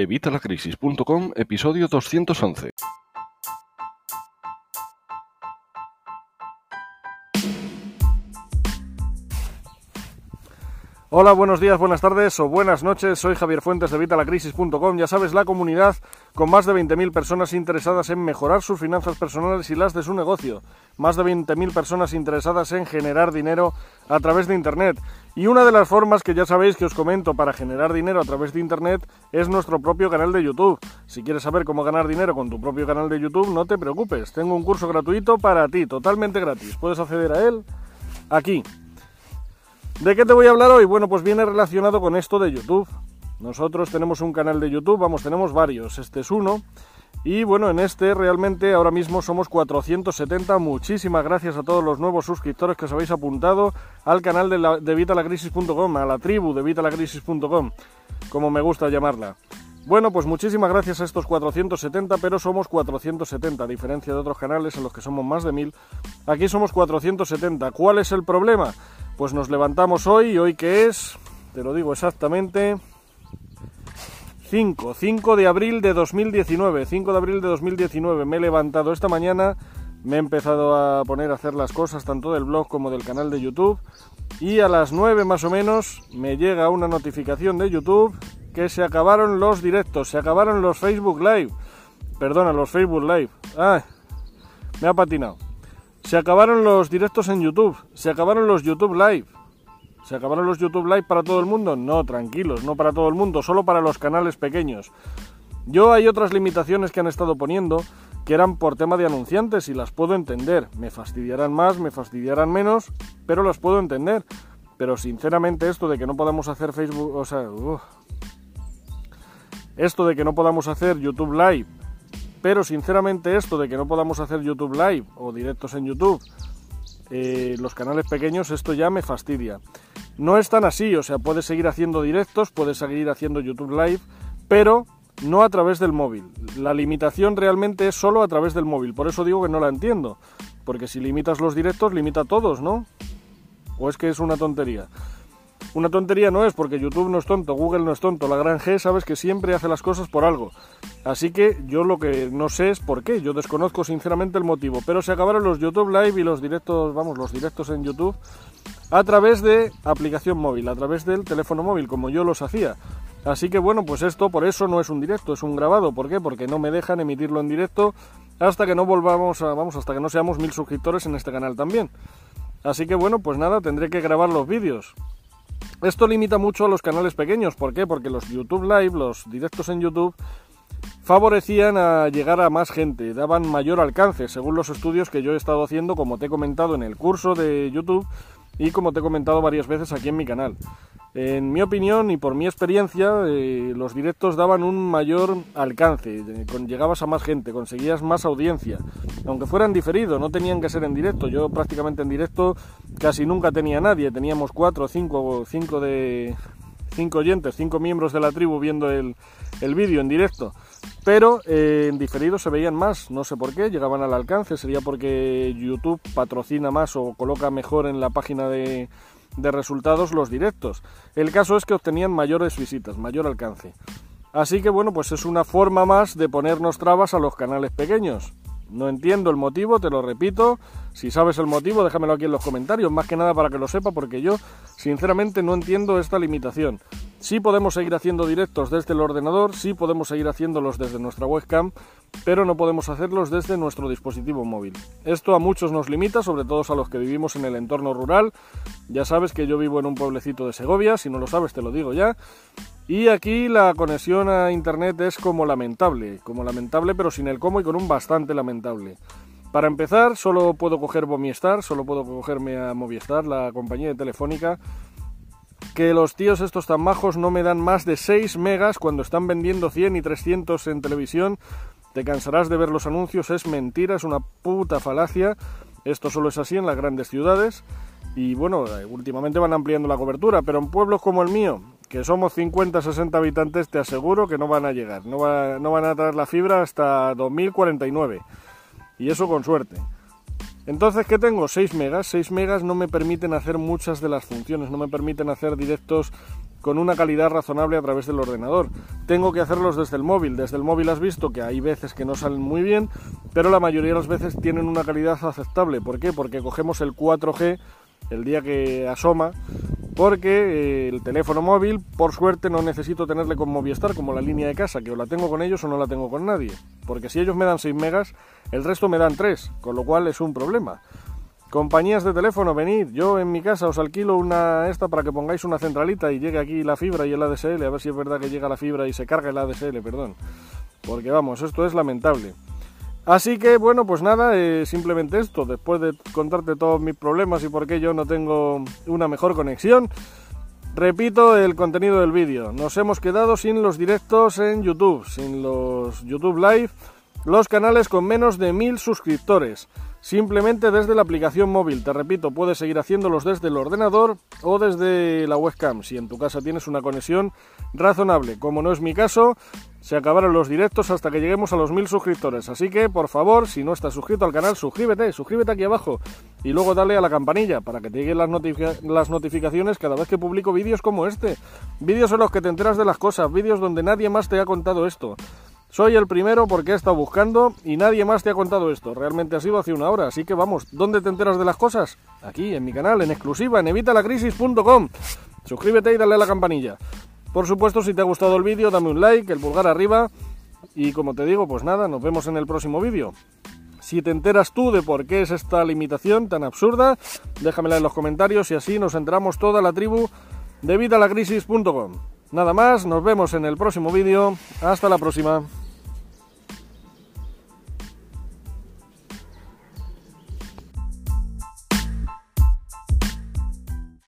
Evitalacrisis.com, episodio 211. Hola, buenos días, buenas tardes o buenas noches. Soy Javier Fuentes de Vitalacrisis.com. Ya sabes, la comunidad con más de 20.000 personas interesadas en mejorar sus finanzas personales y las de su negocio. Más de 20.000 personas interesadas en generar dinero a través de Internet. Y una de las formas que ya sabéis que os comento para generar dinero a través de Internet es nuestro propio canal de YouTube. Si quieres saber cómo ganar dinero con tu propio canal de YouTube, no te preocupes. Tengo un curso gratuito para ti, totalmente gratis. Puedes acceder a él aquí ¿De qué te voy a hablar hoy? Bueno, pues viene relacionado con esto de YouTube. Nosotros tenemos un canal de YouTube, vamos, tenemos varios, este es uno. Y bueno, en este realmente ahora mismo somos 470. Muchísimas gracias a todos los nuevos suscriptores que os habéis apuntado al canal de, la, de Vitalacrisis.com, a la tribu de Vitalacrisis.com, como me gusta llamarla. Bueno, pues muchísimas gracias a estos 470, pero somos 470, a diferencia de otros canales en los que somos más de 1000. Aquí somos 470. ¿Cuál es el problema? Pues nos levantamos hoy, hoy que es, te lo digo exactamente, 5, 5 de abril de 2019, 5 de abril de 2019, me he levantado esta mañana, me he empezado a poner a hacer las cosas tanto del blog como del canal de YouTube y a las 9 más o menos me llega una notificación de YouTube que se acabaron los directos, se acabaron los Facebook Live, perdona, los Facebook Live, ah, me ha patinado. Se acabaron los directos en YouTube, se acabaron los YouTube Live. ¿Se acabaron los YouTube Live para todo el mundo? No, tranquilos, no para todo el mundo, solo para los canales pequeños. Yo hay otras limitaciones que han estado poniendo que eran por tema de anunciantes y las puedo entender. Me fastidiarán más, me fastidiarán menos, pero las puedo entender. Pero sinceramente esto de que no podamos hacer Facebook, o sea, esto de que no podamos hacer YouTube Live pero sinceramente esto de que no podamos hacer YouTube Live o directos en YouTube, eh, los canales pequeños, esto ya me fastidia. No es tan así, o sea, puedes seguir haciendo directos, puedes seguir haciendo YouTube Live, pero no a través del móvil. La limitación realmente es solo a través del móvil, por eso digo que no la entiendo. Porque si limitas los directos, limita a todos, ¿no? ¿O es que es una tontería? Una tontería no es porque YouTube no es tonto, Google no es tonto, la gran G sabes que siempre hace las cosas por algo. Así que yo lo que no sé es por qué, yo desconozco sinceramente el motivo, pero se acabaron los YouTube Live y los directos, vamos, los directos en YouTube a través de aplicación móvil, a través del teléfono móvil, como yo los hacía. Así que bueno, pues esto por eso no es un directo, es un grabado. ¿Por qué? Porque no me dejan emitirlo en directo hasta que no volvamos a, vamos, hasta que no seamos mil suscriptores en este canal también. Así que bueno, pues nada, tendré que grabar los vídeos. Esto limita mucho a los canales pequeños. ¿Por qué? Porque los YouTube Live, los directos en YouTube, favorecían a llegar a más gente, daban mayor alcance, según los estudios que yo he estado haciendo, como te he comentado en el curso de YouTube y como te he comentado varias veces aquí en mi canal. En mi opinión y por mi experiencia, eh, los directos daban un mayor alcance, llegabas a más gente, conseguías más audiencia, aunque fueran diferido, no tenían que ser en directo. Yo prácticamente en directo casi nunca tenía nadie, teníamos cuatro, cinco, cinco de cinco oyentes, cinco miembros de la tribu viendo el, el vídeo en directo. Pero eh, en diferido se veían más, no sé por qué, llegaban al alcance, sería porque YouTube patrocina más o coloca mejor en la página de, de resultados los directos. El caso es que obtenían mayores visitas, mayor alcance. Así que bueno, pues es una forma más de ponernos trabas a los canales pequeños. No entiendo el motivo, te lo repito. Si sabes el motivo, déjamelo aquí en los comentarios, más que nada para que lo sepa, porque yo sinceramente no entiendo esta limitación. Sí podemos seguir haciendo directos desde el ordenador, sí podemos seguir haciéndolos desde nuestra webcam, pero no podemos hacerlos desde nuestro dispositivo móvil. Esto a muchos nos limita, sobre todo a los que vivimos en el entorno rural. Ya sabes que yo vivo en un pueblecito de Segovia, si no lo sabes te lo digo ya. Y aquí la conexión a internet es como lamentable, como lamentable pero sin el cómo y con un bastante lamentable. Para empezar, solo puedo coger Movistar, solo puedo cogerme a Movistar, la compañía de telefónica, que los tíos estos tan majos no me dan más de 6 megas cuando están vendiendo 100 y 300 en televisión te cansarás de ver los anuncios, es mentira, es una puta falacia. Esto solo es así en las grandes ciudades. Y bueno, eh, últimamente van ampliando la cobertura, pero en pueblos como el mío, que somos 50, 60 habitantes, te aseguro que no van a llegar. No, van a traer la fibra hasta 2049. Y eso con suerte. Entonces, ¿qué tengo? 6 megas. 6 megas no me permiten hacer muchas de las funciones, no me permiten hacer directos con una calidad razonable a través del ordenador. Tengo que hacerlos desde el móvil. Desde el móvil has visto que hay veces que no salen muy bien, pero la mayoría de las veces tienen una calidad aceptable. ¿Por qué? Porque cogemos el 4G el día que asoma, porque eh, el teléfono móvil, por suerte, no necesito tenerle con Movistar como la línea de casa, que o la tengo con ellos o no la tengo con nadie. Porque si ellos me dan 6 megas, el resto me dan 3, con lo cual es un problema. Compañías de teléfono, venid, yo en mi casa os alquilo una esta para que pongáis una centralita y llegue aquí la fibra y el ADSL, a ver si es verdad que llega la fibra y se carga el ADSL, perdón. Porque vamos, esto es lamentable. Así que bueno, pues nada, eh, simplemente esto, después de contarte todos mis problemas y por qué yo no tengo una mejor conexión, repito el contenido del vídeo. Nos hemos quedado sin los directos en YouTube, sin los YouTube Live, los canales con menos de mil suscriptores simplemente desde la aplicación móvil. Te repito, puedes seguir haciéndolos desde el ordenador o desde la webcam, si en tu casa tienes una conexión razonable. Como no es mi caso, se acabaron los directos hasta que lleguemos a los mil suscriptores. Así que, por favor, si no estás suscrito al canal, suscríbete, suscríbete aquí abajo y luego dale a la campanilla para que te lleguen las, las notificaciones cada vez que publico vídeos como este. Vídeos en los que te enteras de las cosas, vídeos donde nadie más te ha contado esto. Soy el primero porque he estado buscando y nadie más te ha contado esto. Realmente ha sido hace una hora, así que vamos, ¿dónde te enteras de las cosas? Aquí, en mi canal, en exclusiva, en evitalacrisis.com. Suscríbete y dale a la campanilla. Por supuesto, si te ha gustado el vídeo, dame un like, el pulgar arriba. Y como te digo, pues nada, nos vemos en el próximo vídeo. Si te enteras tú de por qué es esta limitación tan absurda, déjamela en los comentarios y así nos enteramos toda la tribu de evitalacrisis.com. Nada más, nos vemos en el próximo vídeo. Hasta la próxima.